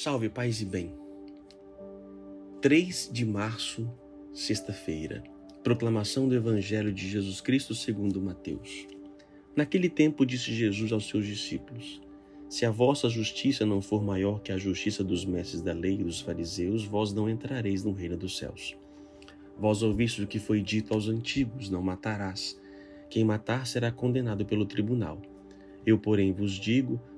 Salve, paz e bem. 3 de março, sexta-feira. Proclamação do Evangelho de Jesus Cristo segundo Mateus. Naquele tempo disse Jesus aos seus discípulos: Se a vossa justiça não for maior que a justiça dos mestres da lei e dos fariseus, vós não entrareis no reino dos céus. Vós ouvistes o que foi dito aos antigos: Não matarás. Quem matar será condenado pelo tribunal. Eu, porém, vos digo: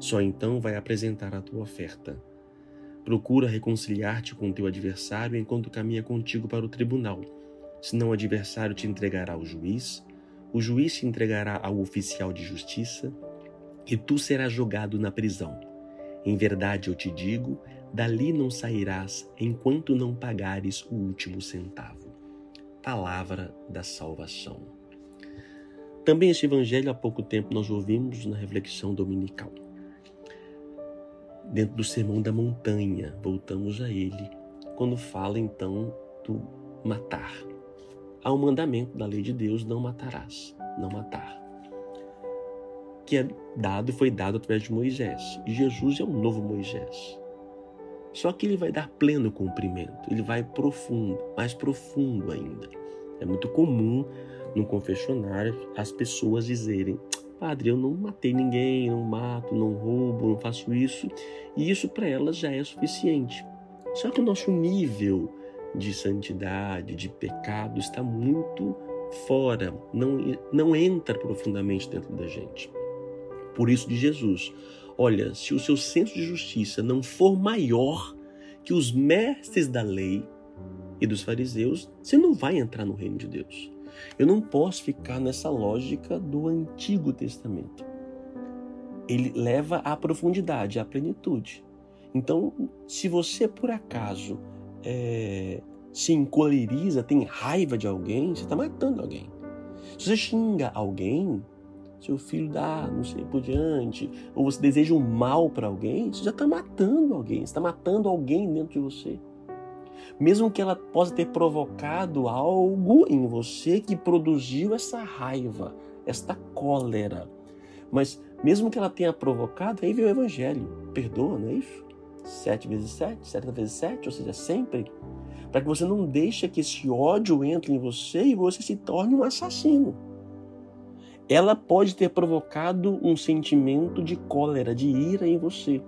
só então vai apresentar a tua oferta. Procura reconciliar-te com teu adversário enquanto caminha contigo para o tribunal. Senão o adversário te entregará ao juiz, o juiz te entregará ao oficial de justiça, e tu serás jogado na prisão. Em verdade eu te digo, dali não sairás enquanto não pagares o último centavo. Palavra da salvação. Também este evangelho há pouco tempo nós ouvimos na reflexão dominical dentro do Sermão da Montanha, voltamos a ele, quando fala então do matar. Há um mandamento da lei de Deus: não matarás, não matar. Que é dado, foi dado através de Moisés. E Jesus é o novo Moisés. Só que ele vai dar pleno cumprimento, ele vai profundo, mais profundo ainda. É muito comum no confessionário as pessoas dizerem: Padre, eu não matei ninguém, não mato, não roubo, não faço isso. E isso para elas já é suficiente. Só que o nosso nível de santidade, de pecado, está muito fora, não, não entra profundamente dentro da gente. Por isso, de Jesus, olha, se o seu senso de justiça não for maior que os mestres da lei e dos fariseus, você não vai entrar no reino de Deus. Eu não posso ficar nessa lógica do Antigo Testamento. Ele leva à profundidade, à plenitude. Então, se você por acaso é, se encoleriza, tem raiva de alguém, você está matando alguém. Se você xinga alguém, seu filho dá, não sei por diante, ou você deseja um mal para alguém, você já está matando alguém, está matando alguém dentro de você mesmo que ela possa ter provocado algo em você que produziu essa raiva, esta cólera. Mas mesmo que ela tenha provocado, aí veio o evangelho. Perdoa, não é isso? Sete vezes sete, sete vezes sete, ou seja, sempre. Para que você não deixe que esse ódio entre em você e você se torne um assassino. Ela pode ter provocado um sentimento de cólera, de ira em você.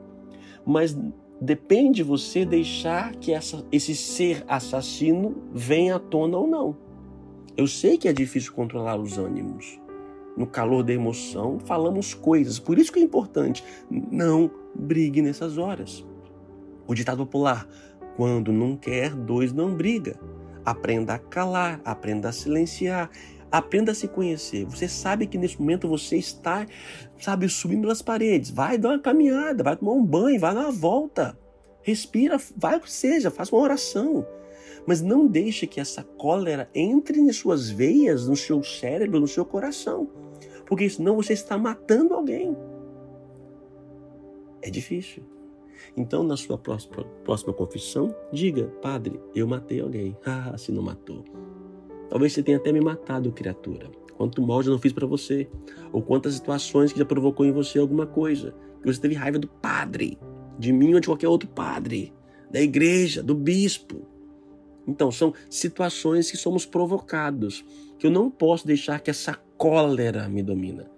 Mas Depende de você deixar que essa, esse ser assassino venha à tona ou não. Eu sei que é difícil controlar os ânimos. No calor da emoção, falamos coisas. Por isso que é importante. Não brigue nessas horas. O ditado popular: quando não quer, dois não briga. Aprenda a calar, aprenda a silenciar. Aprenda a se conhecer. Você sabe que nesse momento você está, sabe, subindo pelas paredes. Vai dar uma caminhada, vai tomar um banho, vai dar uma volta. Respira, vai o que seja, faça uma oração. Mas não deixe que essa cólera entre nas suas veias, no seu cérebro, no seu coração. Porque senão você está matando alguém. É difícil. Então, na sua próxima, próxima confissão, diga: Padre, eu matei alguém. Ah, se não matou. Talvez você tenha até me matado, criatura. Quanto mal já não fiz para você. Ou quantas situações que já provocou em você alguma coisa. Que você teve raiva do padre, de mim ou de qualquer outro padre, da igreja, do bispo. Então, são situações que somos provocados, que eu não posso deixar que essa cólera me domina.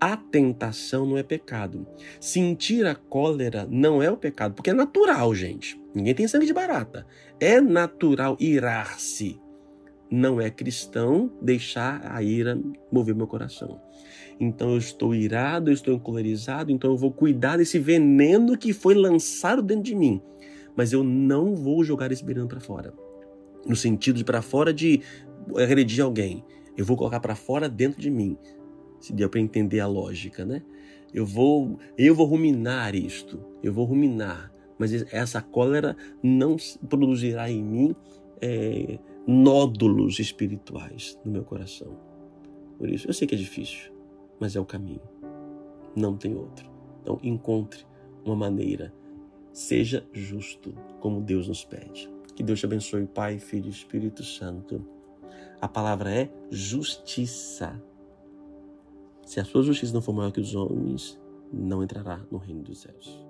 A tentação não é pecado. Sentir a cólera não é o pecado, porque é natural, gente. Ninguém tem sangue de barata. É natural irar-se não é cristão deixar a ira mover meu coração. Então eu estou irado, eu estou encolerizado, então eu vou cuidar desse veneno que foi lançado dentro de mim. Mas eu não vou jogar esse veneno para fora. No sentido de para fora de agredir alguém. Eu vou colocar para fora dentro de mim. Se deu para entender a lógica, né? Eu vou, eu vou ruminar isto. Eu vou ruminar mas essa cólera não produzirá em mim é, nódulos espirituais no meu coração. Por isso, eu sei que é difícil, mas é o caminho. Não tem outro. Então, encontre uma maneira. Seja justo, como Deus nos pede. Que Deus te abençoe, Pai, Filho e Espírito Santo. A palavra é justiça. Se a sua justiça não for maior que os homens, não entrará no reino dos céus.